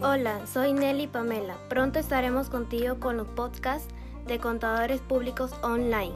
Hola, soy Nelly Pamela. Pronto estaremos contigo con los podcasts de Contadores Públicos Online.